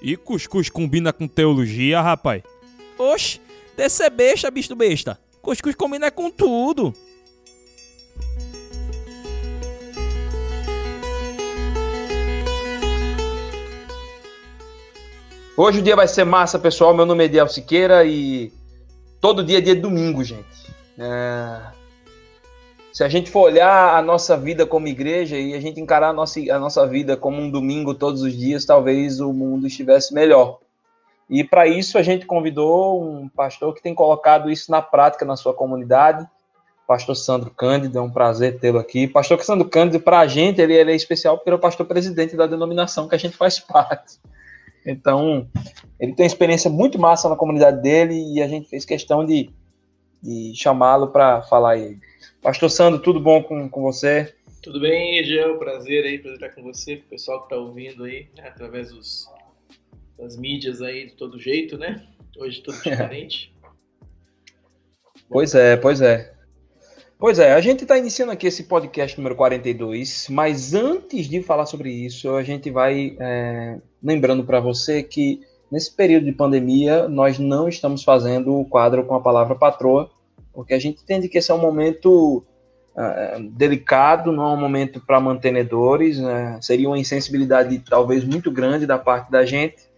E cuscuz combina com teologia, rapaz? Oxe, desse é besta, bicho besta. Cuscuz combina com tudo. Hoje o dia vai ser massa, pessoal. Meu nome é Ediel Siqueira e todo dia é dia de domingo, gente. É... Se a gente for olhar a nossa vida como igreja e a gente encarar a nossa, a nossa vida como um domingo todos os dias, talvez o mundo estivesse melhor. E para isso a gente convidou um pastor que tem colocado isso na prática na sua comunidade, pastor Sandro Cândido, é um prazer tê-lo aqui. Pastor Sandro Cândido, para a gente, ele, ele, é especial porque ele é o pastor presidente da denominação que a gente faz parte. Então, ele tem experiência muito massa na comunidade dele e a gente fez questão de, de chamá-lo para falar aí. Pastor Sandro, tudo bom com, com você? Tudo bem, Egiel? Prazer aí, prazer estar com você, com o pessoal que está ouvindo aí, né, através dos, das mídias aí de todo jeito, né? Hoje tudo diferente. pois é, pois é. Pois é, a gente está iniciando aqui esse podcast número 42, mas antes de falar sobre isso, a gente vai é, lembrando para você que nesse período de pandemia nós não estamos fazendo o quadro com a palavra patroa, porque a gente entende que esse é um momento uh, delicado, não é um momento para mantenedores, né? seria uma insensibilidade talvez muito grande da parte da gente.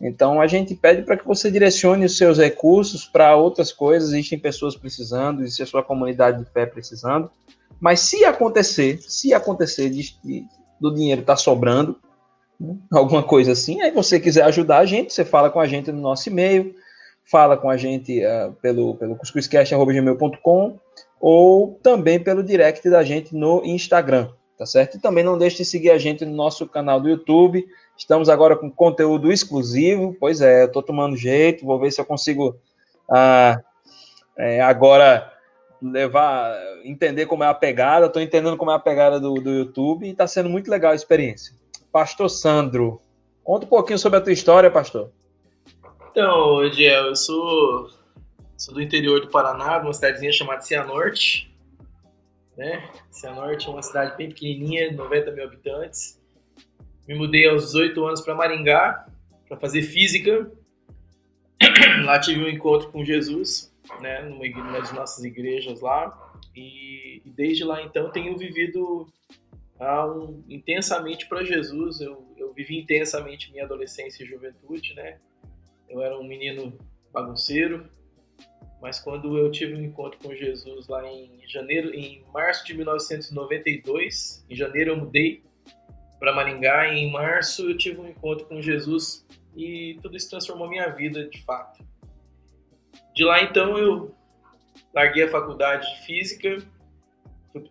Então a gente pede para que você direcione os seus recursos para outras coisas. Existem pessoas precisando, existe a sua comunidade de fé precisando. Mas se acontecer, se acontecer de, de, do dinheiro estar tá sobrando, né, alguma coisa assim, aí você quiser ajudar a gente, você fala com a gente no nosso e-mail, fala com a gente uh, pelo, pelo cuscuzcast.gmail.com ou também pelo direct da gente no Instagram, tá certo? E também não deixe de seguir a gente no nosso canal do YouTube, Estamos agora com conteúdo exclusivo. Pois é, eu tô tomando jeito, vou ver se eu consigo ah, é, agora levar, entender como é a pegada. Estou entendendo como é a pegada do, do YouTube e está sendo muito legal a experiência. Pastor Sandro, conta um pouquinho sobre a tua história, pastor. Então, Ediel, eu sou, sou do interior do Paraná, uma cidadezinha chamada Cianorte. Né? Cianorte é uma cidade bem pequenininha, 90 mil habitantes me mudei aos 18 anos para Maringá para fazer física. Lá tive um encontro com Jesus, né, numa, numa das nossas igrejas lá. E, e desde lá então tenho vivido ah, um, intensamente para Jesus. Eu, eu vivi intensamente minha adolescência e juventude, né? Eu era um menino bagunceiro, mas quando eu tive um encontro com Jesus lá em janeiro, em março de 1992, em janeiro eu mudei para Maringá e em março eu tive um encontro com Jesus e tudo isso transformou minha vida de fato. De lá então eu larguei a faculdade de física,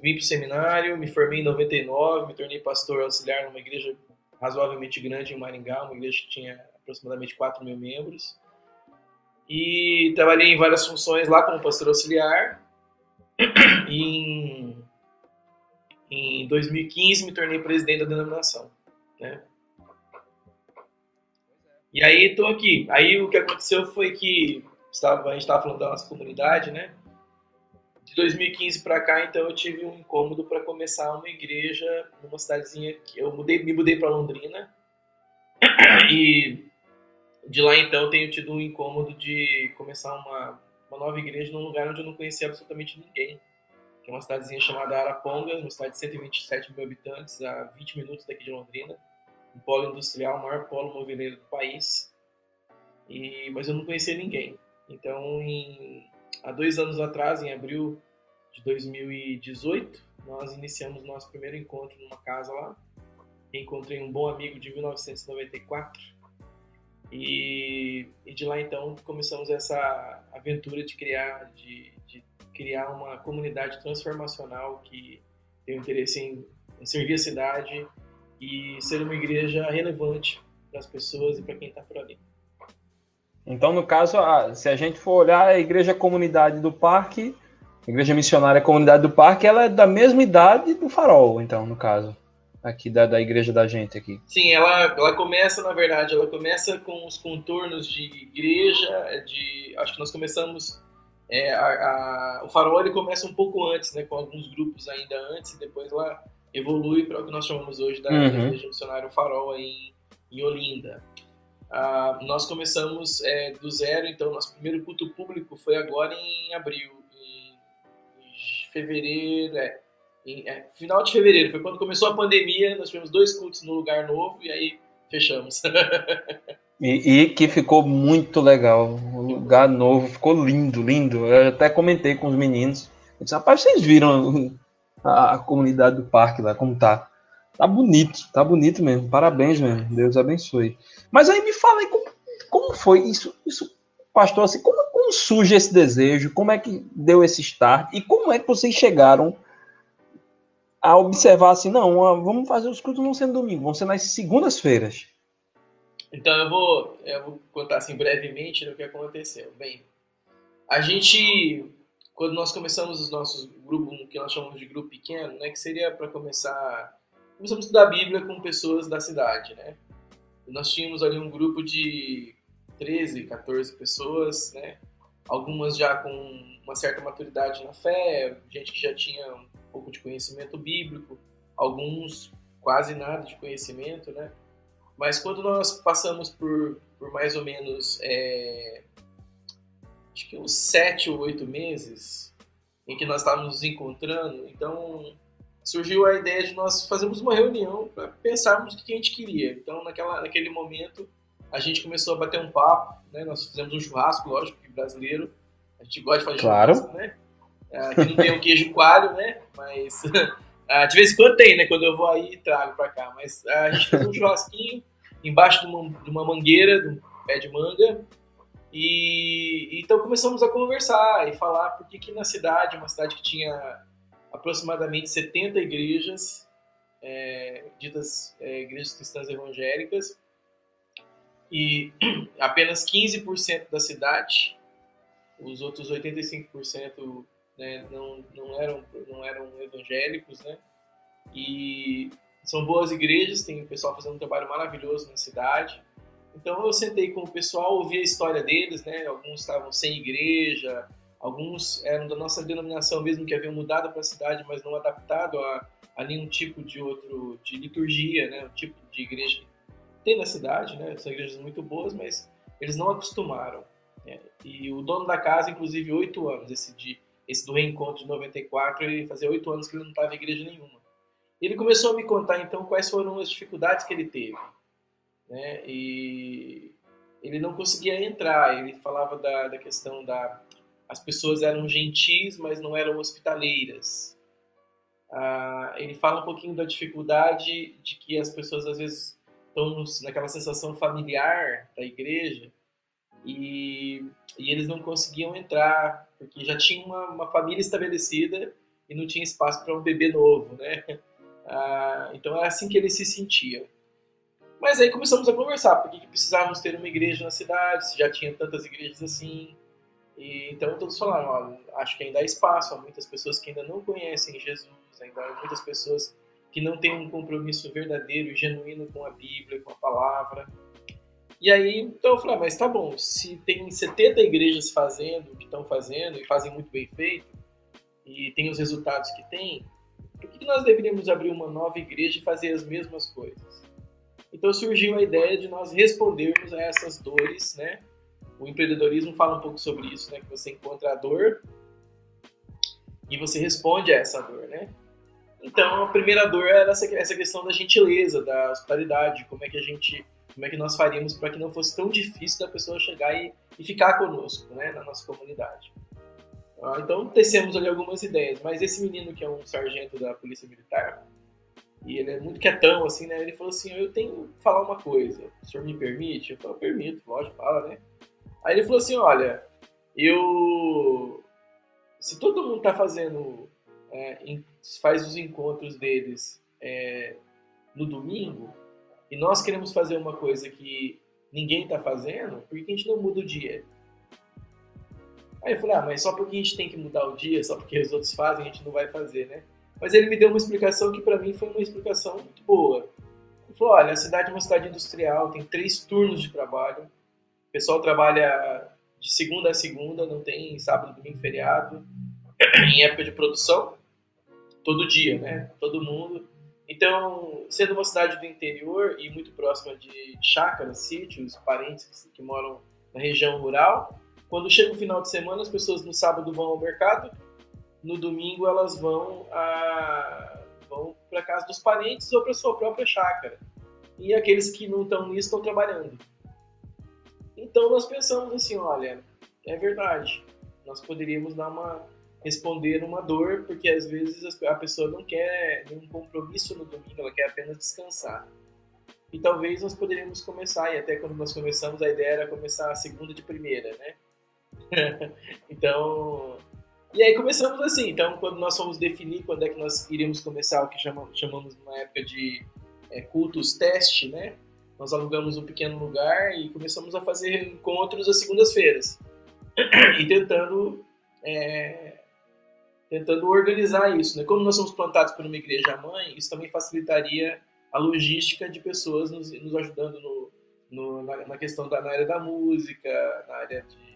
vim para o seminário, me formei em 99, me tornei pastor auxiliar numa igreja razoavelmente grande em Maringá, uma igreja que tinha aproximadamente 4 mil membros. E trabalhei em várias funções lá como pastor auxiliar. Em em 2015 me tornei presidente da denominação, né? E aí estou aqui. Aí o que aconteceu foi que estava, a gente estava falando da nossa comunidade, né? De 2015 para cá, então eu tive um incômodo para começar uma igreja numa cidadezinha que eu mudei, me mudei para Londrina. E de lá então eu tenho tido um incômodo de começar uma, uma nova igreja num lugar onde eu não conhecia absolutamente ninguém que é uma cidadezinha chamada Araponga, uma cidade de 127 mil habitantes, a 20 minutos daqui de Londrina, um polo industrial, o maior polo moveleiro do país. E, mas eu não conhecia ninguém. Então, em, há dois anos atrás, em abril de 2018, nós iniciamos nosso primeiro encontro numa casa lá. Encontrei um bom amigo de 1994 e, e de lá então começamos essa aventura de criar, de, de criar uma comunidade transformacional que tem interesse em, em servir a cidade e ser uma igreja relevante para as pessoas e para quem está por ali. Então, no caso, se a gente for olhar a igreja comunidade do parque, a igreja missionária comunidade do parque, ela é da mesma idade do farol, então, no caso, aqui da, da igreja da gente aqui. Sim, ela, ela começa, na verdade, ela começa com os contornos de igreja, de, acho que nós começamos é, a, a, o farol ele começa um pouco antes, né, com alguns grupos ainda antes, e depois lá evolui para o que nós chamamos hoje da, uhum. Igreja Missionária Farol em, em Olinda. Ah, nós começamos é, do zero, então nosso primeiro culto público foi agora em abril, em, em fevereiro, é, em, é, final de fevereiro, foi quando começou a pandemia, nós tivemos dois cultos no lugar novo e aí fechamos. e, e, que ficou muito legal, o lugar novo, ficou lindo, lindo. Eu até comentei com os meninos, eu disse, rapaz, vocês viram a, a comunidade do parque lá, como tá? Tá bonito, tá bonito mesmo. Parabéns mesmo. Deus abençoe. Mas aí me fala aí como, como foi isso, isso, pastor, assim, como, como surge esse desejo? Como é que deu esse start? E como é que vocês chegaram a observar assim, não, vamos fazer os cultos não sendo domingo, vão ser nas segundas-feiras. Então eu vou, eu vou contar assim brevemente o que aconteceu. Bem, a gente, quando nós começamos os nossos grupos, que nós chamamos de grupo pequeno, né, que seria para começar começamos a estudar a Bíblia com pessoas da cidade, né? Nós tínhamos ali um grupo de 13, 14 pessoas, né? Algumas já com uma certa maturidade na fé, gente que já tinha um pouco de conhecimento bíblico, alguns quase nada de conhecimento, né? Mas quando nós passamos por, por mais ou menos, é, acho que uns sete ou oito meses, em que nós estávamos nos encontrando, então surgiu a ideia de nós fazermos uma reunião para pensarmos o que a gente queria. Então, naquela, naquele momento, a gente começou a bater um papo, né? Nós fizemos um churrasco, lógico, que brasileiro, a gente gosta de fazer claro. churrasco, né? Aqui não tem o queijo coalho, né? Mas ah, de vez em quando tem, né? Quando eu vou aí, trago para cá. Mas ah, a gente fez um churrasquinho embaixo de uma, de uma mangueira, de um pé de manga, e então começamos a conversar e falar porque que na cidade, uma cidade que tinha aproximadamente 70 igrejas, é, ditas é, igrejas cristãs evangélicas, e apenas 15% da cidade, os outros 85% né, não, não, eram, não eram evangélicos, né? E são boas igrejas, tem o pessoal fazendo um trabalho maravilhoso na cidade. Então eu sentei com o pessoal, ouvi a história deles, né? Alguns estavam sem igreja, Alguns eram da nossa denominação mesmo que haviam mudado para a cidade, mas não adaptado a, a nenhum tipo de outro de liturgia, né? Um tipo de igreja que tem na cidade, né? São igrejas muito boas, mas eles não acostumaram. Né? E o dono da casa, inclusive, oito anos, esse, esse do reencontro de 94, ele fazia oito anos que ele não estava em igreja nenhuma. Ele começou a me contar então quais foram as dificuldades que ele teve, né? E ele não conseguia entrar. Ele falava da, da questão da as pessoas eram gentis, mas não eram hospitaleiras. Ah, ele fala um pouquinho da dificuldade de que as pessoas às vezes estão naquela sensação familiar da igreja e, e eles não conseguiam entrar porque já tinha uma, uma família estabelecida e não tinha espaço para um bebê novo, né? Ah, então é assim que eles se sentiam. Mas aí começamos a conversar, por que precisávamos ter uma igreja na cidade, se já tinha tantas igrejas assim. E, então todos falaram, ó, acho que ainda há espaço, há muitas pessoas que ainda não conhecem Jesus, ainda há muitas pessoas que não têm um compromisso verdadeiro e genuíno com a Bíblia, com a palavra. E aí, então eu falei, ah, mas tá bom, se tem 70 igrejas fazendo o que estão fazendo e fazem muito bem feito, e tem os resultados que tem, por que nós deveríamos abrir uma nova igreja e fazer as mesmas coisas? Então surgiu a ideia de nós respondermos a essas dores, né? o empreendedorismo fala um pouco sobre isso, né? Que você encontra a dor e você responde a essa dor, né? Então, a primeira dor era essa, questão da gentileza, da hospitalidade, como é que a gente, como é que nós faríamos para que não fosse tão difícil da pessoa chegar e, e ficar conosco, né, na nossa comunidade. Ah, então, tecemos ali algumas ideias, mas esse menino que é um sargento da Polícia Militar, e ele é muito quietão, assim, né, ele falou assim, eu tenho que falar uma coisa, o senhor me permite? Eu falei, permito, lógico, fala, né? Aí ele falou assim: olha, eu. Se todo mundo tá fazendo. É, faz os encontros deles é, no domingo, e nós queremos fazer uma coisa que ninguém tá fazendo, por que a gente não muda o dia? Aí eu falei, ah, mas só porque a gente tem que mudar o dia, só porque os outros fazem, a gente não vai fazer, né? Mas ele me deu uma explicação que para mim foi uma explicação muito boa. Ele falou, olha, a cidade é uma cidade industrial, tem três turnos de trabalho, o pessoal trabalha de segunda a segunda, não tem sábado, domingo, feriado, em época de produção, todo dia, né? Todo mundo. Então, sendo uma cidade do interior e muito próxima de chácaras, sítios, parentes que moram na região rural, quando chega o final de semana, as pessoas no sábado vão ao mercado, no domingo elas vão a vão para casa dos parentes ou para sua própria chácara. E aqueles que não estão nisso estão trabalhando. Então nós pensamos assim, olha, é verdade. Nós poderíamos dar uma responder uma dor, porque às vezes a pessoa não quer nenhum compromisso no domingo, ela quer apenas descansar. E talvez nós poderíamos começar, e até quando nós começamos, a ideia era começar a segunda de primeira, né? então, e aí começamos assim. Então, quando nós fomos definir quando é que nós iríamos começar o que chamamos, chamamos na época de é, cultos teste, né? Nós alugamos um pequeno lugar e começamos a fazer encontros às segundas-feiras e tentando é, tentando organizar isso, né? Como nós somos plantados por uma igreja mãe, isso também facilitaria a logística de pessoas nos, nos ajudando no, no na, na, questão da na área da música, na área de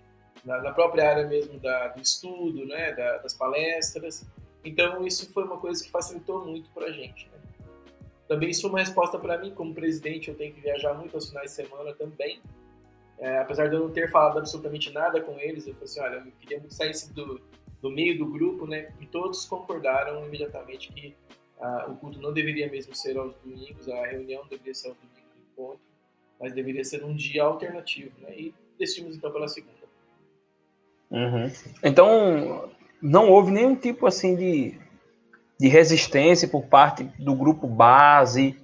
na, na própria área mesmo da, do estudo, né, da, das palestras. Então, isso foi uma coisa que facilitou muito para a gente. Né? Também isso foi uma resposta para mim, como presidente, eu tenho que viajar muito aos finais de semana também. É, apesar de eu não ter falado absolutamente nada com eles, eu falei assim, olha, eu queria muito sair do, do meio do grupo, né? E todos concordaram imediatamente que ah, o culto não deveria mesmo ser aos domingos, a reunião deveria ser aos domingos do encontro, mas deveria ser um dia alternativo, né? E decidimos então pela segunda. Uhum. Então, não houve nenhum tipo assim de, de resistência por parte do grupo base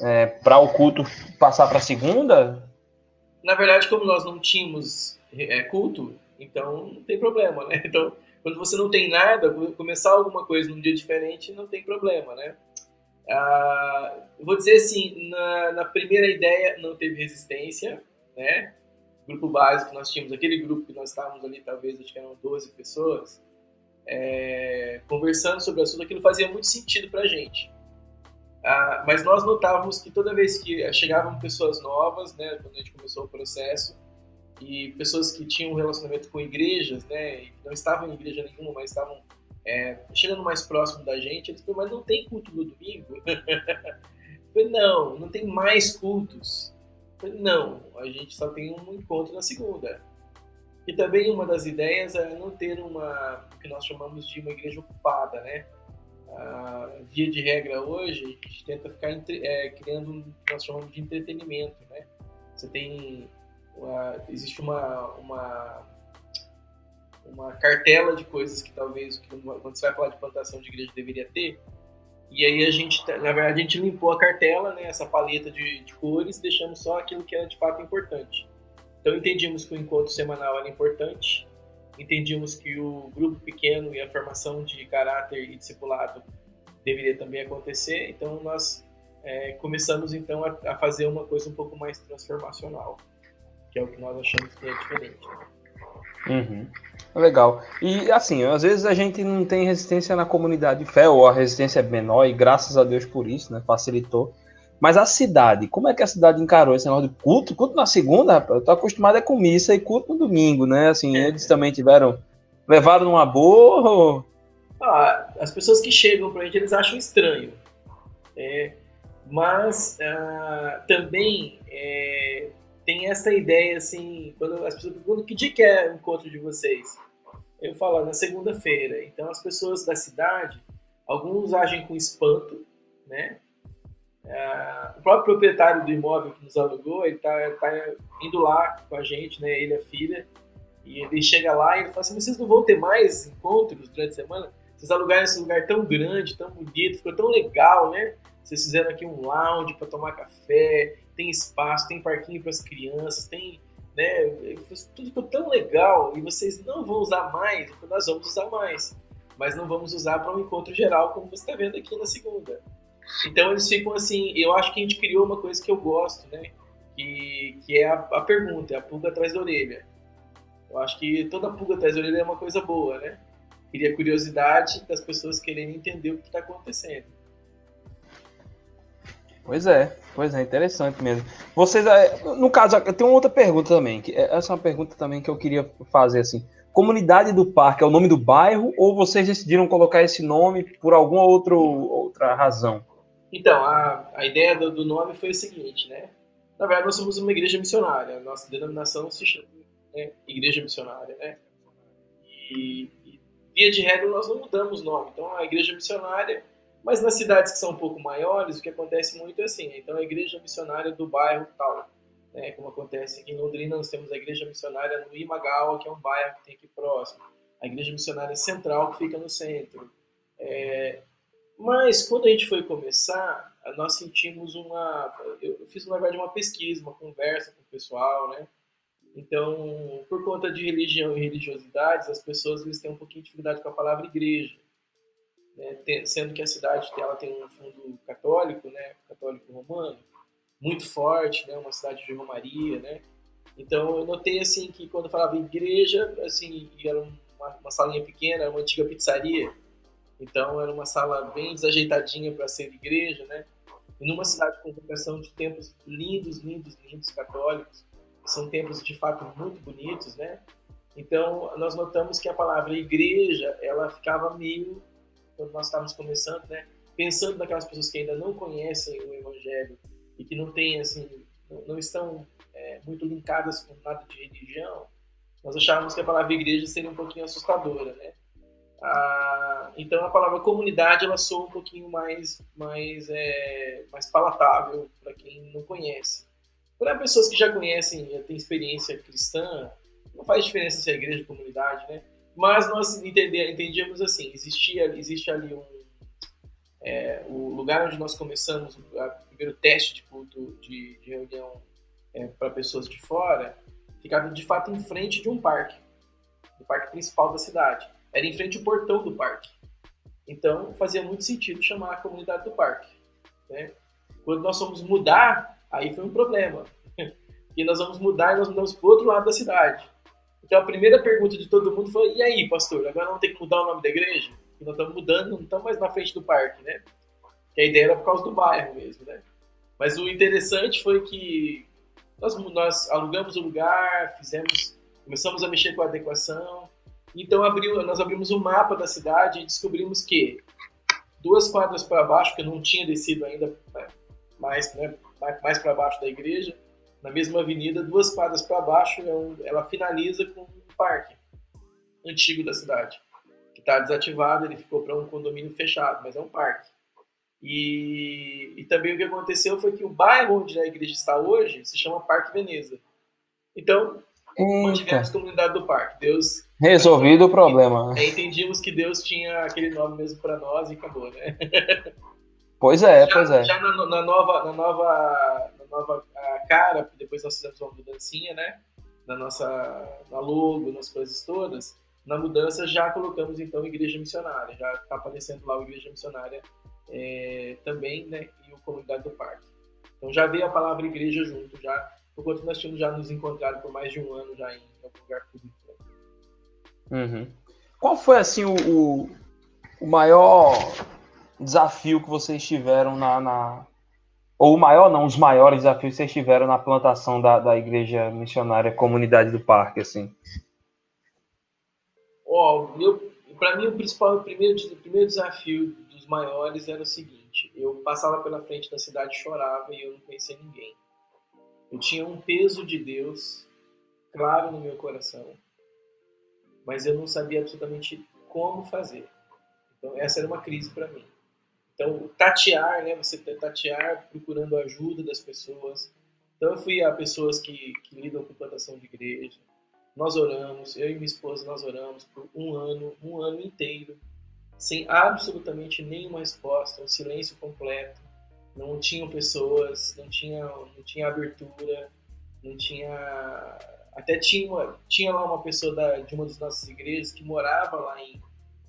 é, para o culto passar para a segunda? Na verdade, como nós não tínhamos é, culto, então não tem problema, né? Então, quando você não tem nada, começar alguma coisa num dia diferente não tem problema, né? Ah, vou dizer assim, na, na primeira ideia não teve resistência, né? grupo básico que nós tínhamos, aquele grupo que nós estávamos ali, talvez, acho que eram 12 pessoas, é, conversando sobre o assunto, aquilo fazia muito sentido para a gente. Ah, mas nós notávamos que toda vez que chegavam pessoas novas, né, quando a gente começou o processo, e pessoas que tinham relacionamento com igrejas, né, não estavam em igreja nenhuma, mas estavam é, chegando mais próximo da gente, eles falaram, mas não tem culto no domingo? falei, não, não tem mais cultos. Não, a gente só tem um encontro na segunda. E também uma das ideias é não ter uma, o que nós chamamos de uma igreja ocupada, né? A via de regra hoje, a gente tenta ficar entre, é, criando o que nós chamamos de entretenimento, né? Você tem, uma, existe uma, uma, uma cartela de coisas que talvez, quando você vai falar de plantação de igreja, deveria ter, e aí a gente, tá, na verdade, a gente limpou a cartela, né, essa paleta de, de cores, deixando só aquilo que era de fato importante. Então entendimos que o encontro semanal era importante, entendimos que o grupo pequeno e a formação de caráter e discipulado deveria também acontecer. Então nós é, começamos então a, a, fazer uma coisa um pouco mais transformacional, que é o que nós achamos que é diferente. Uhum. Legal. E assim, às vezes a gente não tem resistência na comunidade de fé, ou a resistência é menor, e graças a Deus por isso, né? Facilitou. Mas a cidade, como é que a cidade encarou esse negócio de culto? Culto na segunda, rapaz, eu tô acostumado é com missa e culto no domingo, né? Assim, é. eles também tiveram. Levaram numa boa. Ah, as pessoas que chegam pra gente, eles acham estranho. É, mas ah, também é, tem essa ideia, assim, quando as pessoas perguntam que dia que é o encontro de vocês? Eu falo, na segunda-feira. Então, as pessoas da cidade, alguns agem com espanto, né? É, o próprio proprietário do imóvel que nos alugou, ele tá, tá, indo lá com a gente, né? Ele e a filha. E ele chega lá e ele fala assim, vocês não vão ter mais encontros durante a semana? Vocês alugaram esse lugar tão grande, tão bonito, ficou tão legal, né? Vocês fizeram aqui um lounge para tomar café, tem espaço, tem parquinho para as crianças, tem. Né, tudo ficou tão legal e vocês não vão usar mais, nós vamos usar mais. Mas não vamos usar para um encontro geral, como você está vendo aqui na segunda. Então eles ficam assim. Eu acho que a gente criou uma coisa que eu gosto, né? Que, que é a, a pergunta, é a pulga atrás da orelha. Eu acho que toda pulga atrás da orelha é uma coisa boa, né? Queria curiosidade das pessoas querendo entender o que está acontecendo. Pois é, pois é, interessante mesmo. Vocês, é, no caso, eu tenho outra pergunta também, que é, essa é uma pergunta também que eu queria fazer assim. Comunidade do Parque é o nome do bairro ou vocês decidiram colocar esse nome por alguma outro, outra razão? Então, a, a ideia do, do, nome foi o seguinte, né? Na verdade, nós somos uma igreja missionária. Nossa denominação se chama né, Igreja Missionária, né? E, e, via de regra, nós não mudamos o nome. Então, a igreja missionária... Mas nas cidades que são um pouco maiores, o que acontece muito é assim. Então, a igreja missionária do bairro tal. Né, como acontece aqui em Londrina, nós temos a igreja missionária no Imagawa, que é um bairro que tem aqui próximo. A igreja missionária central, que fica no centro. É, mas quando a gente foi começar, nós sentimos uma. Eu fiz, na verdade, uma pesquisa, uma conversa com o pessoal, né? Então, por conta de religião e religiosidades, as pessoas eles têm um pouquinho de dificuldade com a palavra igreja. Né? Sendo que a cidade ela tem um fundo católico, né? católico romano, muito forte, né? uma cidade de romaria. Né? Então, eu notei assim que quando eu falava igreja, assim, era uma, uma salinha pequena, uma antiga pizzaria então era uma sala bem desajeitadinha para ser igreja, né? E numa cidade com vocação de templos lindos, lindos, lindos católicos, são templos de fato muito bonitos, né? Então nós notamos que a palavra igreja, ela ficava meio quando nós estávamos começando, né? Pensando naquelas pessoas que ainda não conhecem o Evangelho e que não têm assim, não, não estão é, muito linkadas com nada de religião, nós achávamos que a palavra igreja seria um pouquinho assustadora, né? Ah, então a palavra comunidade ela soa um pouquinho mais, mais, é, mais palatável para quem não conhece. Para pessoas que já conhecem, já têm experiência cristã, não faz diferença se é igreja ou comunidade, né? Mas nós entendíamos assim, existia, existe ali um é, o lugar onde nós começamos o primeiro teste de culto de, de reunião é, para pessoas de fora, ficava de fato em frente de um parque, o parque principal da cidade era em frente ao portão do parque. Então fazia muito sentido chamar a comunidade do parque. Né? Quando nós fomos mudar, aí foi um problema. E nós vamos mudar e nós mudamos para outro lado da cidade. Então a primeira pergunta de todo mundo foi: e aí, pastor, agora vamos ter que mudar o nome da igreja? E nós estamos mudando, não estamos mais na frente do parque, né? Que a ideia era por causa do bairro mesmo, né? Mas o interessante foi que nós, nós alugamos o lugar, fizemos, começamos a mexer com a adequação, então abriu, nós abrimos o um mapa da cidade e descobrimos que duas quadras para baixo, que eu não tinha descido ainda né, mais, né, mais para baixo da igreja, na mesma avenida, duas quadras para baixo, é ela finaliza com um parque antigo da cidade, que está desativado, ele ficou para um condomínio fechado, mas é um parque. E, e também o que aconteceu foi que o bairro onde a igreja está hoje se chama Parque Veneza. Então, mantivemos a comunidade do parque. Deus Resolvido o problema. É, entendíamos que Deus tinha aquele nome mesmo para nós e acabou, né? Pois é, já, pois é. Já na, na, nova, na nova, nova cara, depois nós fizemos uma mudancinha, né? Na nossa na logo, nas coisas todas. Na mudança já colocamos então Igreja Missionária, já está aparecendo lá o Igreja Missionária é, também, né? E o Comunidade do Parque. Então já veio a palavra igreja junto, já, por quanto nós tínhamos já nos encontrado por mais de um ano já em algum lugar público. Uhum. Qual foi assim o, o, maior desafio que vocês tiveram na, na, ou o maior não, os maiores desafios que vocês tiveram na plantação da, da igreja missionária Comunidade do Parque, assim? Ó, oh, para mim o principal, o primeiro, o primeiro desafio dos maiores era o seguinte: eu passava pela frente da cidade, chorava e eu não conhecia ninguém. Eu tinha um peso de Deus claro no meu coração mas eu não sabia absolutamente como fazer. Então essa era uma crise para mim. Então tatear, né? Você tatear procurando ajuda das pessoas. Então eu fui a pessoas que, que lidam com plantação de igreja. Nós oramos, eu e minha esposa nós oramos por um ano, um ano inteiro, sem absolutamente nenhuma resposta, um silêncio completo. Não tinham pessoas, não tinha, não tinha abertura, não tinha até tinha, tinha lá uma pessoa da, de uma das nossas igrejas que morava lá em,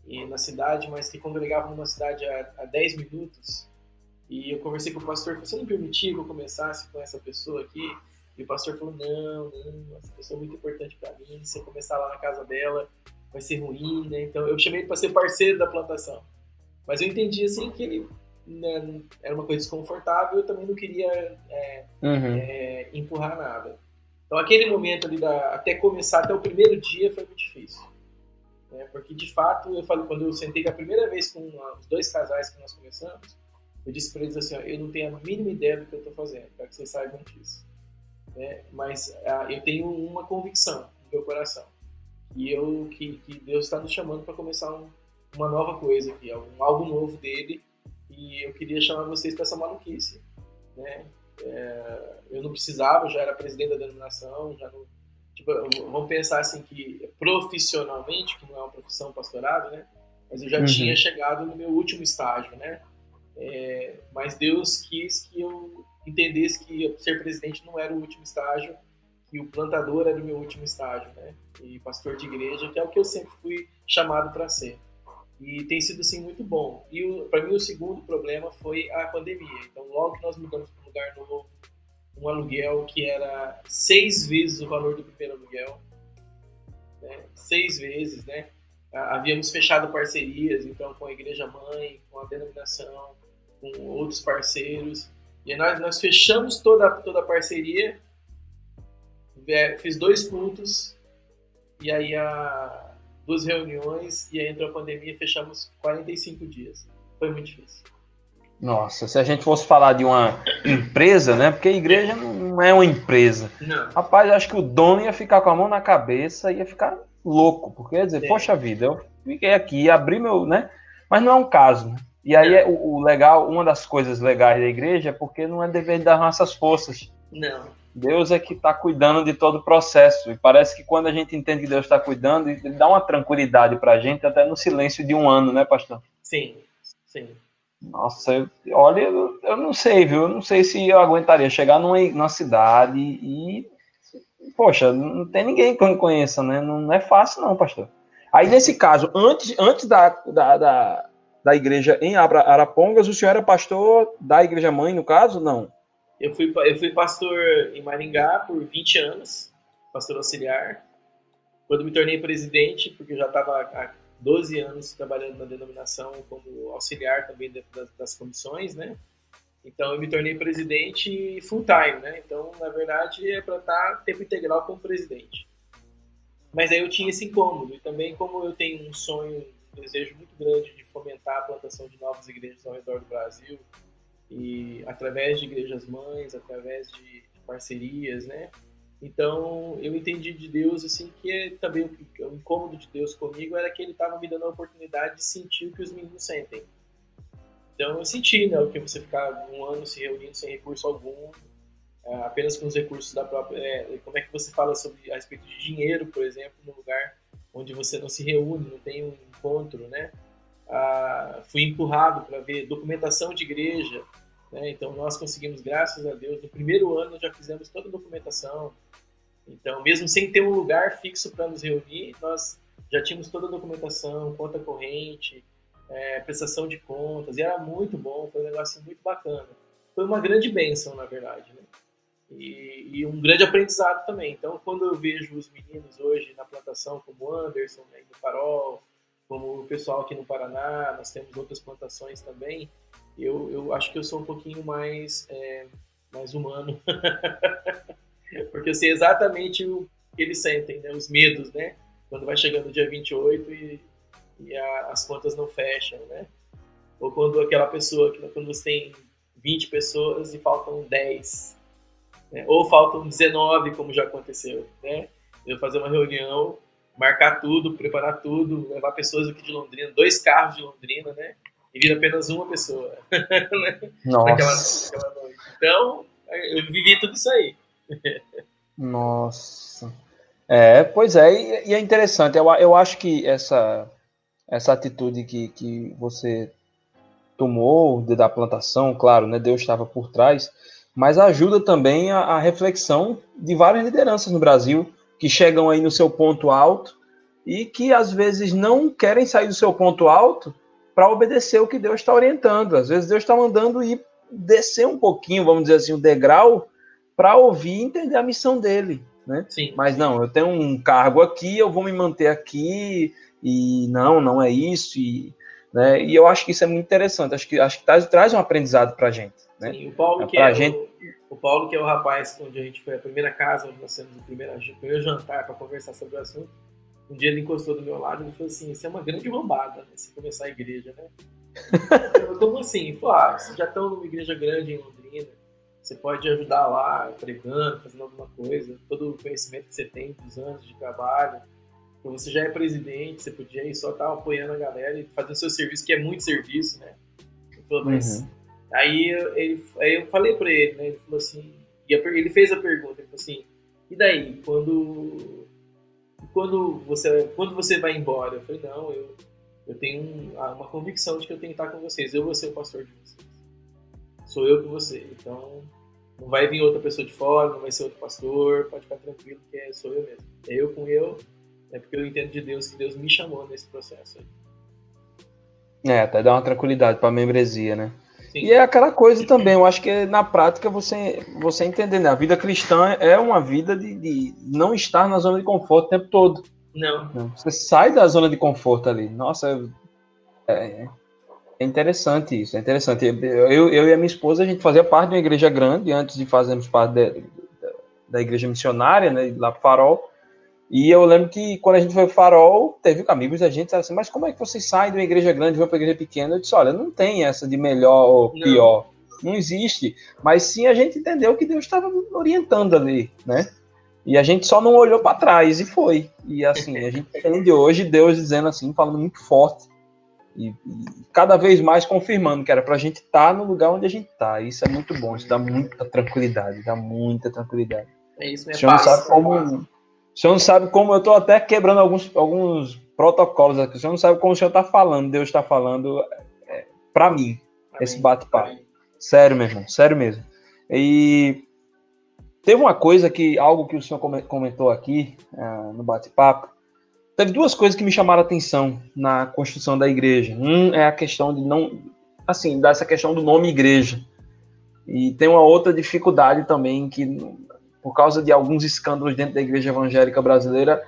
em na cidade, mas que congregava numa cidade a, a 10 minutos. E eu conversei com o pastor, você não permitia que eu começasse com essa pessoa aqui? E o pastor falou, não, não, essa pessoa é muito importante para mim, se eu começar lá na casa dela, vai ser ruim, né? Então eu chamei ele para ser parceiro da plantação. Mas eu entendi assim que ele né, era uma coisa desconfortável, eu também não queria é, uhum. é, empurrar nada. Então, aquele momento ali, da, até começar, até o primeiro dia, foi muito difícil. Né? Porque, de fato, eu falei, quando eu sentei a primeira vez com os dois casais que nós começamos, eu disse para eles assim, ó, eu não tenho a mínima ideia do que eu estou fazendo, para que vocês saibam disso. Né? Mas ah, eu tenho uma convicção no meu coração e eu que, que Deus está nos chamando para começar um, uma nova coisa aqui, um algo novo dele e eu queria chamar vocês para essa maluquice, né? É, eu não precisava, já era presidente da denominação, já não, tipo, vamos pensar assim que profissionalmente, que não é uma profissão pastorado, né? Mas eu já uhum. tinha chegado no meu último estágio, né? É, mas Deus quis que eu entendesse que ser presidente não era o último estágio, que o plantador era o meu último estágio, né? E pastor de igreja, que é o que eu sempre fui chamado para ser. E tem sido assim muito bom. E para mim o segundo problema foi a pandemia. Então logo que nós mudamos para um lugar novo, um aluguel que era seis vezes o valor do primeiro aluguel, né? seis vezes, né? Havíamos fechado parcerias, então com a igreja mãe, com a denominação, com outros parceiros. E nós, nós fechamos toda, toda a parceria, fiz dois cultos, e aí a, duas reuniões, e aí entrou a pandemia e fechamos 45 dias. Foi muito difícil. Nossa, se a gente fosse falar de uma empresa, né? Porque a igreja não é uma empresa. Não. Rapaz, acho que o dono ia ficar com a mão na cabeça, ia ficar louco, porque ia dizer, é. poxa vida, eu fiquei aqui, abri meu, né? Mas não é um caso, né? E aí é. o, o, legal, uma das coisas legais da igreja é porque não é dever das nossas forças. Não. Deus é que está cuidando de todo o processo. E parece que quando a gente entende que Deus está cuidando, ele dá uma tranquilidade para a gente, até no silêncio de um ano, né, pastor? Sim, sim. Nossa, eu, olha, eu, eu, não sei, viu? Eu não sei se eu aguentaria chegar numa, numa cidade e. Poxa, não tem ninguém que eu conheça, né? Não, não é fácil, não, pastor. Aí, nesse caso, antes, antes da, da, da da igreja em Arapongas. O senhor era pastor da igreja mãe, no caso? Não. Eu fui, eu fui pastor em Maringá por 20 anos, pastor auxiliar. Quando me tornei presidente, porque já estava 12 anos trabalhando na denominação como auxiliar também das, das comissões, né? Então eu me tornei presidente full time, né? Então, na verdade, é para estar tá tempo integral como presidente. Mas aí eu tinha esse incômodo. E também, como eu tenho um sonho um desejo muito grande de fomentar a plantação de novas igrejas ao redor do Brasil e através de igrejas mães, através de parcerias, né? Então eu entendi de Deus assim que é também o, incômodo de Deus comigo era que Ele estava me dando a oportunidade de sentir o que os meninos sentem. Então eu senti, né, o que você ficar um ano se reunindo sem recurso algum, é, apenas com os recursos da própria. É, como é que você fala sobre a respeito de dinheiro, por exemplo, no lugar onde você não se reúne, não tem um encontro, né? Ah, fui empurrado para ver documentação de igreja, né? Então nós conseguimos, graças a Deus, no primeiro ano já fizemos toda a documentação. Então, mesmo sem ter um lugar fixo para nos reunir, nós já tínhamos toda a documentação, conta corrente, é, prestação de contas, e era muito bom, foi um negócio muito bacana. Foi uma grande bênção, na verdade, né? E, e, um grande aprendizado também. Então, quando eu vejo os meninos hoje na plantação, como Anderson, né, no Farol, como o pessoal aqui no Paraná, nós temos outras plantações também, eu, eu acho que eu sou um pouquinho mais, é, mais humano. Porque eu sei exatamente o que eles sentem, né, os medos, né? Quando vai chegando o dia 28 e, e a, as contas não fecham, né? Ou quando aquela pessoa, quando você tem 20 pessoas e faltam 10, né? Ou faltam 19, como já aconteceu, né? Eu fazer uma reunião, marcar tudo, preparar tudo, levar pessoas aqui de Londrina, dois carros de Londrina, né? E vir apenas uma pessoa. Né? Nossa. Naquela, naquela noite. Então, eu vivi tudo isso aí. Nossa. É, pois é, e, é interessante. Eu, eu acho que essa, essa atitude que, que você tomou da plantação, claro, né? Deus estava por trás, mas ajuda também a, a, reflexão de várias lideranças no Brasil que chegam aí no seu ponto alto e que às vezes não querem sair do seu ponto alto para obedecer o que Deus está orientando. Às vezes Deus está mandando ir descer um pouquinho, vamos dizer assim, o um degrau para ouvir e entender a missão dele. Né? Sim. Mas não, eu tenho um cargo aqui, eu vou me manter aqui e não, não é isso. E, né? e eu acho que isso é muito interessante. Acho que, acho que traz, traz um aprendizado para a gente. Né? Sim, o Paulo, é que é gente... o, o, Paulo, que é o rapaz onde a gente foi a primeira casa, onde nós temos o primeiro, o primeiro jantar para conversar sobre o assunto. Um dia ele encostou do meu lado e falou assim: Isso é uma grande roubada, né? Se começar a igreja, né? Como assim? Pô, ah, vocês já estão numa igreja grande em Londrina, você pode ajudar lá, pregando, fazendo alguma coisa, todo o conhecimento que você tem dos anos de trabalho. Você já é presidente, você podia ir só estar tá apoiando a galera e fazendo seu serviço, que é muito serviço, né? Ele falou, mas. Uhum. Aí, ele, aí eu falei pra ele, né? Ele falou assim. ele fez a pergunta, ele falou assim: e daí? Quando. Quando você, quando você vai embora? Eu falei: não, eu, eu tenho uma convicção de que eu tenho que estar com vocês. Eu vou ser o pastor de vocês. Sou eu com você. Então, não vai vir outra pessoa de fora, não vai ser outro pastor. Pode ficar tranquilo, que é, sou eu mesmo. É eu com eu. É porque eu entendo de Deus que Deus me chamou nesse processo aí. É, até dá uma tranquilidade para a membresia, né? Sim. E é aquela coisa também, eu acho que na prática você, você entender, né? A vida cristã é uma vida de, de não estar na zona de conforto o tempo todo. Não. Você sai da zona de conforto ali. Nossa, é, é interessante isso, é interessante. Eu, eu e a minha esposa, a gente fazia parte de uma igreja grande antes de fazermos parte de, da igreja missionária, né, lá para Farol. E eu lembro que quando a gente foi pro Farol, teve amigos da gente assim, mas como é que vocês saem de uma igreja grande e vão para uma igreja pequena? Eu disse, olha, não tem essa de melhor ou pior. Não. não existe. Mas sim a gente entendeu que Deus estava orientando ali, né? E a gente só não olhou para trás e foi. E assim, a gente entende hoje Deus dizendo assim, falando muito forte. E, e cada vez mais confirmando que era para a gente estar tá no lugar onde a gente está. Isso é muito bom, isso dá muita tranquilidade, dá muita tranquilidade. É isso, mesmo. o senhor não sabe como, o senhor não sabe como eu estou até quebrando alguns, alguns protocolos aqui. O senhor não sabe como o senhor está falando, Deus está falando é, para mim, pra esse bate-papo. Sério, meu irmão, sério mesmo. E Teve uma coisa que, algo que o senhor comentou aqui uh, no bate-papo, teve duas coisas que me chamaram a atenção na construção da igreja. Um é a questão de não, assim, dessa questão do nome igreja. E tem uma outra dificuldade também que, por causa de alguns escândalos dentro da igreja evangélica brasileira,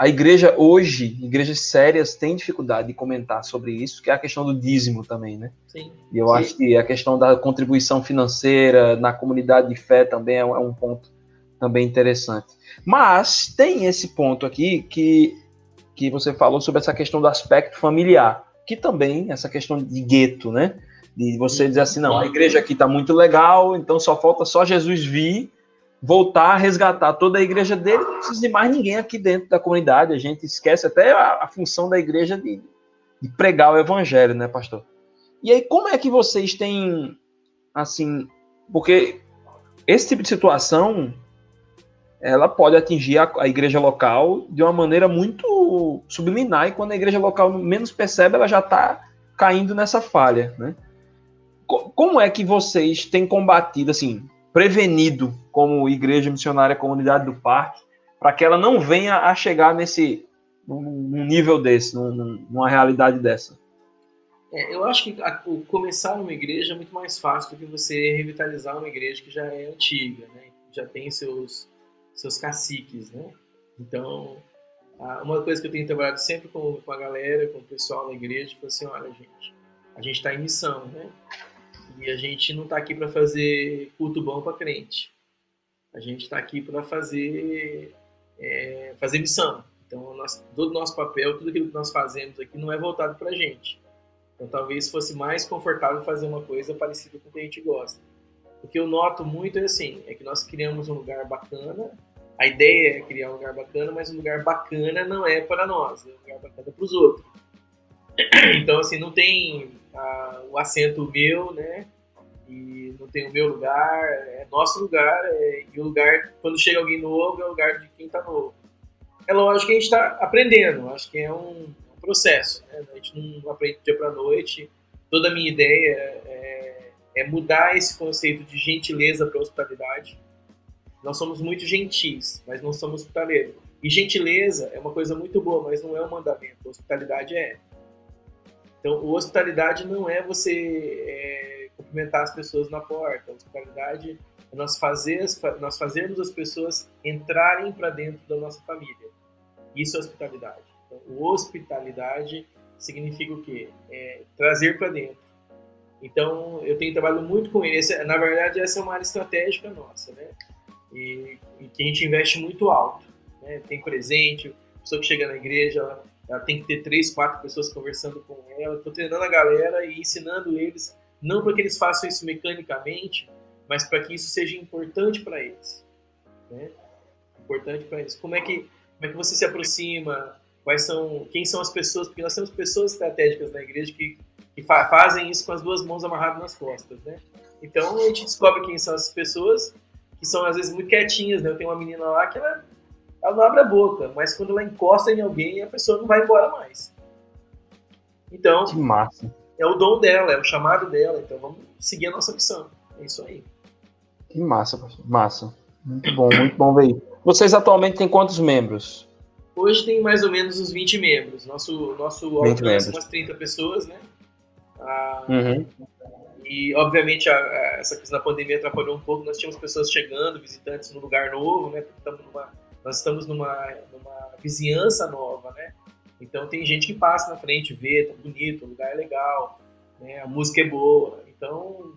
a igreja hoje, igrejas sérias, têm dificuldade de comentar sobre isso, que é a questão do dízimo também, né? Sim. E eu Sim. acho que a questão da contribuição financeira na comunidade de fé também é um é ponto também interessante. Mas tem esse ponto aqui que, que você falou sobre essa questão do aspecto familiar, que também, essa questão de gueto, né? De você dizer assim, não, a igreja aqui está muito legal, então só falta só Jesus vir voltar resgatar toda a igreja dele, não precisa de mais ninguém aqui dentro da comunidade. A gente esquece até a, a função da igreja de, de, pregar o evangelho, né, pastor? E aí, como é que vocês têm, assim, porque esse tipo de situação ela pode atingir a, a igreja local de uma maneira muito subliminar e quando a igreja local menos percebe, ela já está caindo nessa falha, né? Como é que vocês têm combatido, assim, prevenido como igreja missionária comunidade do parque, para que ela não venha a chegar nesse num nível desse, num, numa realidade dessa. É, eu acho que a, começar uma igreja é muito mais fácil do que você revitalizar uma igreja que já é antiga, né? já tem seus seus caciques, né? Então, uma coisa que eu tenho trabalhado sempre com, com a galera, com o pessoal da igreja, é assim, olha gente, a gente está em missão, né? E a gente não está aqui para fazer culto bom para crente. A gente está aqui para fazer é, fazer missão. Então, nós, todo o nosso papel, tudo aquilo que nós fazemos aqui não é voltado para a gente. Então, talvez fosse mais confortável fazer uma coisa parecida com o que a gente gosta. O que eu noto muito é assim, é que nós criamos um lugar bacana, a ideia é criar um lugar bacana, mas um lugar bacana não é para nós, é um lugar bacana para os outros. Então, assim, não tem ah, o assento meu, né? E não tem o meu lugar, é nosso lugar, é, e o lugar, quando chega alguém novo, é o lugar de quem está novo. É lógico que a gente está aprendendo, acho que é um, um processo, né? A gente não aprende dia para noite. Toda a minha ideia é, é mudar esse conceito de gentileza para hospitalidade. Nós somos muito gentis, mas não somos hospitaleiros. E gentileza é uma coisa muito boa, mas não é um mandamento. Hospitalidade é. Então, hospitalidade não é você é, cumprimentar as pessoas na porta. hospitalidade é nós, fazer, nós fazermos as pessoas entrarem para dentro da nossa família. Isso é hospitalidade. Então, hospitalidade significa o quê? É trazer para dentro. Então, eu tenho trabalhado muito com. Esse, na verdade, essa é uma área estratégica nossa, né? E, e que a gente investe muito alto. Né? Tem presente, pessoa que chega na igreja, ela ela tem que ter três, quatro pessoas conversando com ela. Estou treinando a galera e ensinando eles, não para que eles façam isso mecanicamente, mas para que isso seja importante para eles. Né? Importante para eles. Como é que como é que você se aproxima? Quais são quem são as pessoas? Porque nós temos pessoas estratégicas na igreja que, que fa fazem isso com as duas mãos amarradas nas costas, né? Então a gente descobre quem são essas pessoas que são às vezes muito quietinhas, né? Eu tenho uma menina lá que ela, ela não abre a boca, mas quando ela encosta em alguém, a pessoa não vai embora mais. Então, Que massa. é o dom dela, é o chamado dela. Então vamos seguir a nossa missão. É isso aí. Que massa, pastor. Massa. Muito bom, muito bom ver. Vocês atualmente têm quantos membros? Hoje tem mais ou menos uns 20 membros. Nosso, nosso 20 alcance são umas 30 pessoas, né? Ah, Uhum. E, obviamente, a- a- essa questão da pandemia atrapalhou um pouco. Nós tínhamos pessoas chegando, visitantes no lugar novo, né? Estamos numa- nós estamos numa, numa vizinhança nova, né? Então, tem gente que passa na frente, vê, tá bonito, o lugar é legal, né? A música é boa. Então,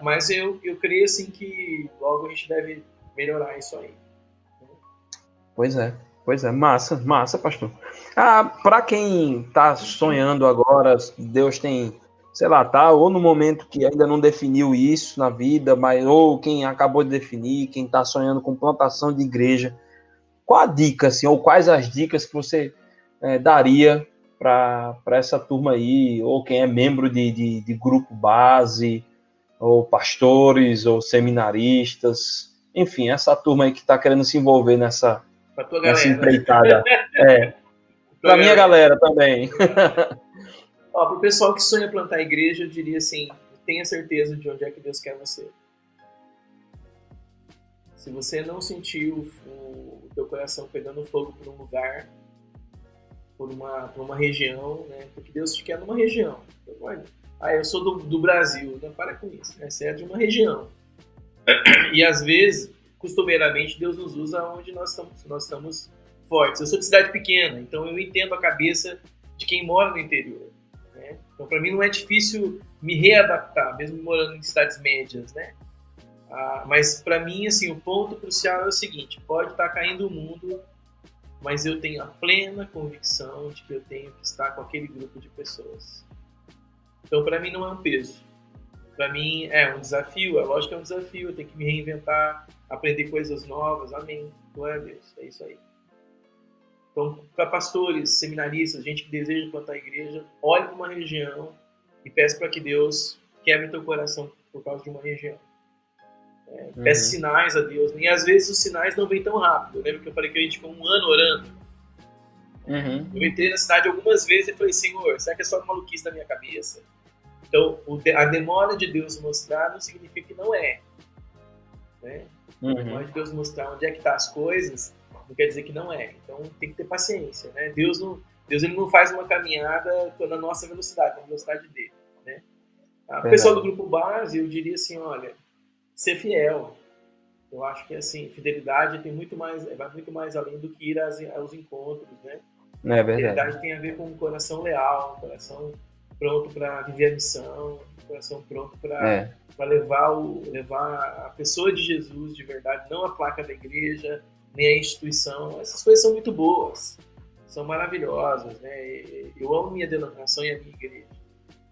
mas eu, eu creio, assim, que logo a gente deve melhorar isso aí. Pois é, pois é, massa, massa, pastor. Ah, para quem tá sonhando agora, Deus tem, sei lá, tá, ou no momento que ainda não definiu isso na vida, mas ou quem acabou de definir, quem tá sonhando com plantação de igreja, qual a dica, assim, ou quais as dicas que você eh, daria para essa turma aí, ou quem é membro de, de, de grupo base, ou pastores, ou seminaristas, enfim, essa turma aí que está querendo se envolver nessa, nessa galera. empreitada. É, pra minha galera também. Ó, pro pessoal que sonha plantar igreja, eu diria assim, tenha certeza de onde é que Deus quer você. Se você não sentiu o, o teu coração pegando fogo por um lugar, por uma, por uma região, né? Porque Deus te quer numa região. Então, olha, ah, eu sou do, do Brasil, não para com isso, né? Você é de uma região. E às vezes, costumeiramente, Deus nos usa onde nós estamos, nós estamos fortes. Eu sou de cidade pequena, então eu entendo a cabeça de quem mora no interior. Então, para mim, não é difícil me readaptar, mesmo morando em cidades médias, né? Ah, mas para mim, assim, o ponto crucial é o seguinte: pode estar caindo o mundo, mas eu tenho a plena convicção de que eu tenho que estar com aquele grupo de pessoas. Então, para mim, não é um peso. Para mim, é um desafio. É lógico que é um desafio. Eu tenho que me reinventar, aprender coisas novas. Amém. Glória a Deus. É isso aí. Então, para pastores, seminaristas, gente que deseja plantar igreja, olhe para uma região e peça para que Deus quebre teu coração por causa de uma região. É, Uhum. Peça sinais a Deus. E às vezes os sinais não vêm tão rápido. Eu lembro que eu falei que a gente ficou um ano orando. Uhum. Eu entrei na cidade algumas vezes e falei, Senhor, será que é só maluquice da minha cabeça? Então, a demora de Deus mostrar não significa que não é. Né? A Uhum. demora de Deus mostrar onde é que tá as coisas não quer dizer que não é. Então, tem que ter paciência. Né? Deus, não, Deus ele não faz uma caminhada na nossa velocidade, na velocidade dele. Né? A Verdade. pessoa do grupo base, eu diria assim, olha, ser fiel. Eu acho que assim, fidelidade tem muito mais, vai muito mais além do que ir às- aos encontros, né? É verdade. Fidelidade tem a ver com um coração leal, um coração pronto para viver a missão, um coração pronto para É. levar, o, levar a pessoa de Jesus de verdade, não a placa da igreja, nem a instituição. Essas coisas são muito boas, são maravilhosas. Né? Eu amo minha denominação e a minha igreja.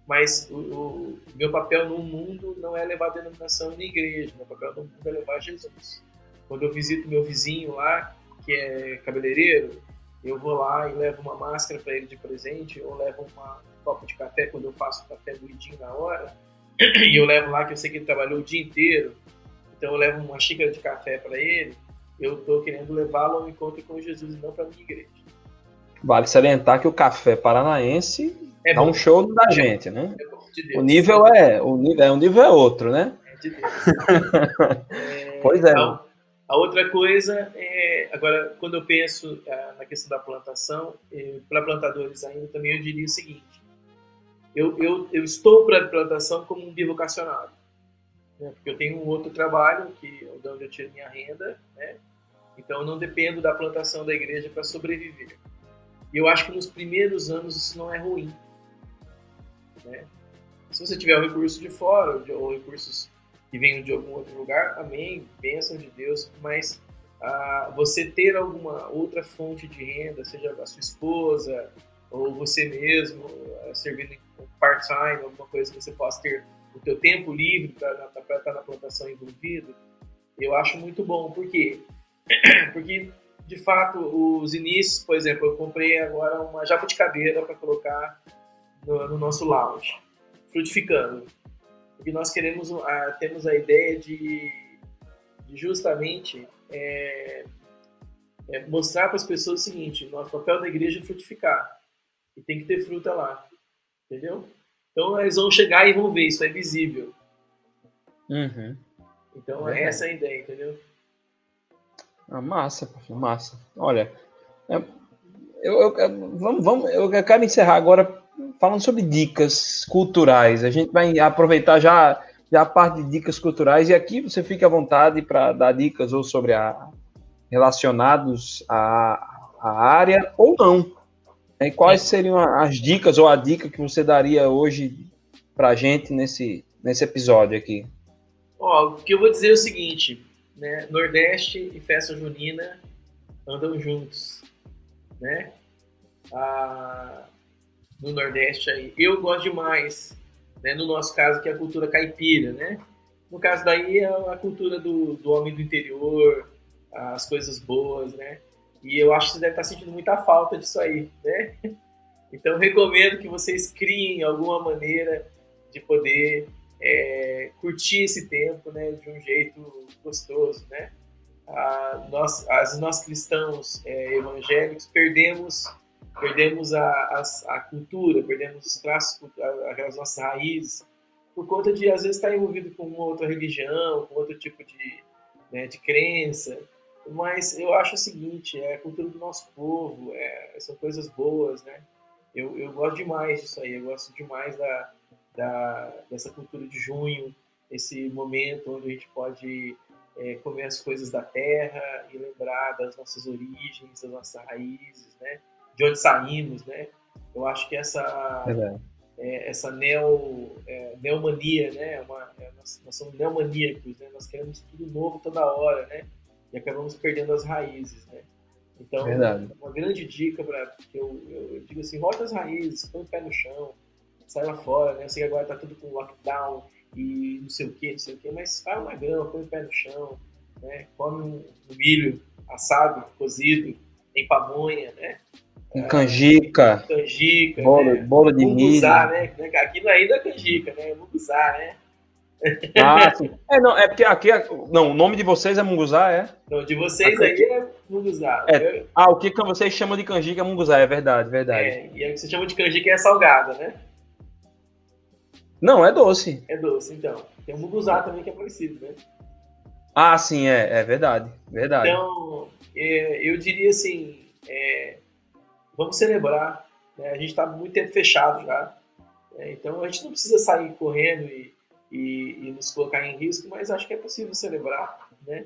Mas o, o meu papel no mundo não é levar a denominação nem igreja, meu papel no mundo é levar Jesus. Quando eu visito meu vizinho lá, que é cabeleireiro, eu vou lá e levo uma máscara para ele de presente, ou levo uma- um copo de café quando eu faço o café doidinho na hora, e eu levo lá que eu sei que ele trabalhou o dia inteiro, então eu levo uma xícara de café para ele, eu estou querendo levá-lo ao encontro com Jesus e não para minha igreja. Vale salientar que o café paranaense É dá bom, um show da gente, né? é bom de. O nível é, o nível é, o nível é outro, né? É de Deus. É, Pois é. A, a outra coisa é, agora, quando eu penso ah, na questão da plantação, para plantadores ainda também eu diria o seguinte: eu, eu, eu estou para a plantação como um bivocacionado, né? porque eu tenho um outro trabalho que é de onde eu tiro minha renda, né? Então eu não dependo da plantação da igreja para sobreviver. E eu acho que nos primeiros anos isso não é ruim. Né? Se você tiver um recurso de fora ou, recursos que venham de algum outro lugar, amém, bênção de Deus, mas a você ter alguma outra fonte de renda, seja a sua esposa ou você mesmo, uh, servindo part-time, alguma coisa que você possa ter o teu tempo livre para estar na plantação envolvido, eu acho muito bom. Por quê? Porque, de fato, os inícios, por exemplo, eu comprei agora uma jabuticabeira para colocar no, no, nosso lounge, frutificando. Porque nós queremos, a, temos a ideia de, de justamente é, é mostrar para as pessoas o seguinte: nosso papel da igreja é frutificar. E tem que ter fruta lá. Entendeu? Então eles vão chegar e vão ver, isso é visível. Uhum. Então é essa a ideia, entendeu? Ah, massa, massa. Olha, é, eu, eu, vamos, vamos, eu quero encerrar agora falando sobre dicas culturais. A gente vai aproveitar já, já a parte de dicas culturais e aqui você fica à vontade para dar dicas ou sobre a relacionados à, à área ou não. E quais seriam as dicas ou a dica que você daria hoje para a gente nesse, nesse episódio aqui? Ó, o que eu vou dizer é o seguinte, né? Nordeste e festa junina andam juntos, né? Ah, no Nordeste aí, eu gosto demais, né? No nosso caso que é a cultura caipira, né? No caso daí é a cultura do, do homem do interior, as coisas boas, né? E eu acho que você deve estar sentindo muita falta disso aí, né? Então recomendo que vocês criem alguma maneira de poder é, curtir esse tempo, né, de um jeito gostoso, né? A, nós, as nós cristãos é, evangélicos perdemos perdemos a, a, a, cultura, perdemos os traços, as nossas raízes, por conta de às vezes estar envolvido com uma outra religião, com outro tipo de, né, de crença, mas eu acho o seguinte, é a cultura do nosso povo, é, são coisas boas, né? Eu, eu gosto demais disso aí, eu gosto demais da, da, dessa cultura de junho, esse momento onde a gente pode é, comer as coisas da terra e lembrar das nossas origens, das nossas raízes, né? De onde saímos, né? Eu acho que essa é, essa neo, é, neomania, né? Uma, é, nós, nós, somos neomaníacos, né? Nós queremos tudo novo toda hora, né? e acabamos perdendo as raízes, né? Então, Verdade. uma grande dica para que eu, eu, eu, digo assim, volta as raízes, põe o pé no chão, sai lá fora, né? Eu sei que agora tá tudo com lockdown e não sei o que, não sei o que, mas vai uma grama, põe o pé no chão, né? Come um, um milho assado, cozido, em pamonha, né? Com canjica. Canjica. Bolo, né? bolo de Munguzá, milho. né? Aqui ainda é canjica, né? Munguzá, né? Ah, sim. É, não, é porque aqui. É, não, o nome de vocês é Munguzá, é? Não, de vocês aí é Munguzá. É. Ah, o que vocês chamam de canjica é Munguzá, é verdade, verdade. É, e a que vocês chamam de canjica é salgada, né? Não, é doce. É doce, então. Tem o Munguzá também que é parecido, né? Ah, sim, é, é verdade, verdade. Então, é, eu diria assim, é, vamos celebrar. Né? A gente está muito tempo fechado já. Né? Então a gente não precisa sair correndo e e, e, nos colocar em risco, mas acho que é possível celebrar, né?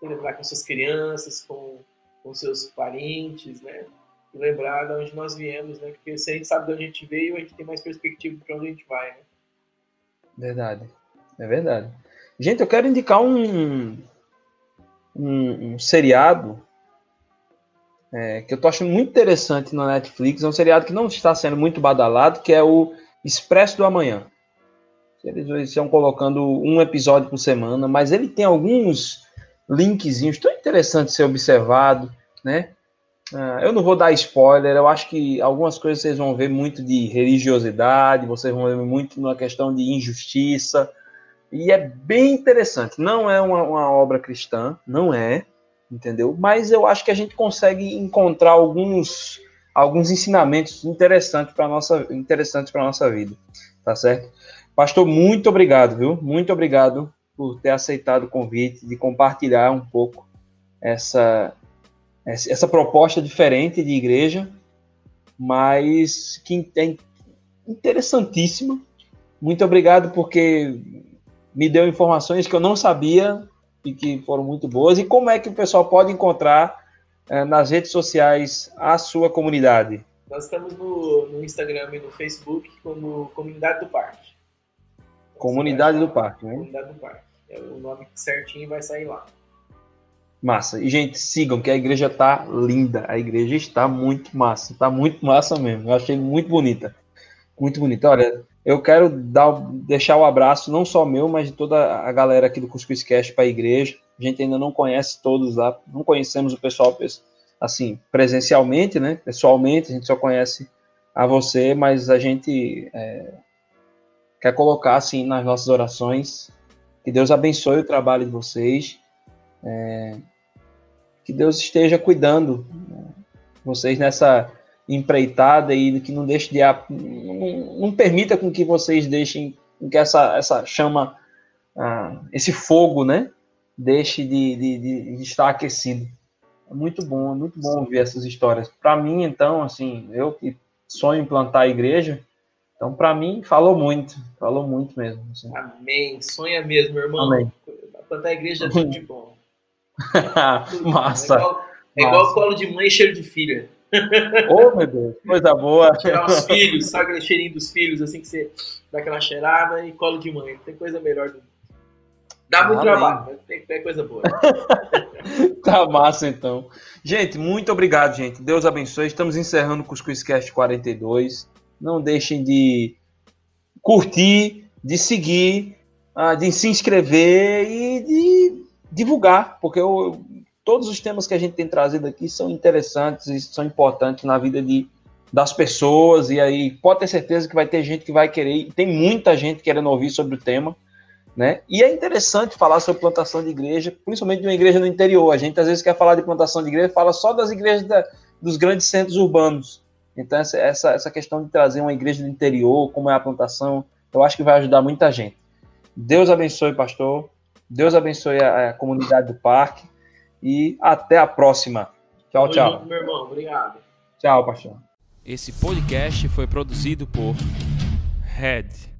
Celebrar com suas crianças, com, com seus parentes, né? E lembrar de onde nós viemos, né? Porque se a gente sabe de onde a gente veio, a gente tem mais perspectiva para onde a gente vai, né? Verdade, é verdade. Gente, eu quero indicar um, um, um seriado é, que eu tô achando muito interessante na Netflix. É um seriado que não está sendo muito badalado, que é o Expresso do Amanhã. Eles estão colocando um episódio por semana, mas ele tem alguns linkzinhos tão interessantes de ser observado, né? Uh, eu não vou dar spoiler, eu acho que algumas coisas vocês vão ver muito de religiosidade, vocês vão ver muito na questão de injustiça, e é bem interessante. Não é uma, uma obra cristã, não é, entendeu? Mas eu acho que a gente consegue encontrar alguns, alguns ensinamentos interessantes para nossa interessantes para nossa vida, tá certo? Pastor, muito obrigado, viu? Muito obrigado por ter aceitado o convite de compartilhar um pouco essa, essa proposta diferente de igreja, mas que é interessantíssima. Muito obrigado porque me deu informações que eu não sabia e que foram muito boas. E como é que o pessoal pode encontrar eh, nas redes sociais a sua comunidade? Nós estamos no, no Instagram e no Facebook como Comunidade do Parque. Comunidade do Parque, né? Comunidade do Parque. É o nome certinho vai sair lá. Massa. E, gente, sigam, que a igreja tá linda. A igreja está muito massa. Tá muito massa mesmo. Eu achei muito bonita. Muito bonita. Olha, eu quero dar, deixar o abraço, não só meu, mas de toda a galera aqui do Cuscuz Cast para a igreja. A gente ainda não conhece todos lá. Não conhecemos o pessoal, assim, presencialmente, né? Pessoalmente, a gente só conhece a você, mas a gente é, quer colocar, assim, nas nossas orações. Que Deus abençoe o trabalho de vocês é, que Deus esteja cuidando né, vocês nessa empreitada e que não deixe de não, não, permita com que vocês deixem que essa, essa chama ah, esse fogo né deixe de, de, de, estar aquecido. É muito bom é muito bom ouvir essas histórias. Para mim então assim eu que sonho em plantar a igreja então para mim falou muito falou muito mesmo assim. amém. Sonha mesmo irmão. Amém. plantar a igreja é tudo de bom Massa. É igual, é igual colo de mãe cheiro de filha. oh, meu Deus, coisa boa. Tirar os filhos, sabe aquele cheirinho dos filhos, assim que você dá aquela cheirada e colo de mãe. Não tem coisa melhor do Dá muito ah, trabalho, mas tem, tem coisa boa. tá massa, então. Gente, muito obrigado, gente. Deus abençoe. Estamos encerrando o Cuscuz Cast 42. Não deixem de curtir, de seguir, ah, de se inscrever e de divulgar, porque eu, todos os temas que a gente tem trazido aqui são interessantes e são importantes na vida de, das pessoas, e aí pode ter certeza que vai ter gente que vai querer, tem muita gente querendo ouvir sobre o tema, né? E é interessante falar sobre plantação de igreja, principalmente de uma igreja no interior. A gente às vezes quer falar de plantação de igreja, fala só das igrejas da, dos grandes centros urbanos. Então, essa, essa, questão de trazer uma igreja do interior, como é a plantação, eu acho que vai ajudar muita gente. Deus abençoe, pastor. Deus abençoe a, a comunidade do parque e até a próxima. Tchau, tchau. Junto, meu irmão. Obrigado. Tchau, pastor. Esse podcast foi produzido por Red.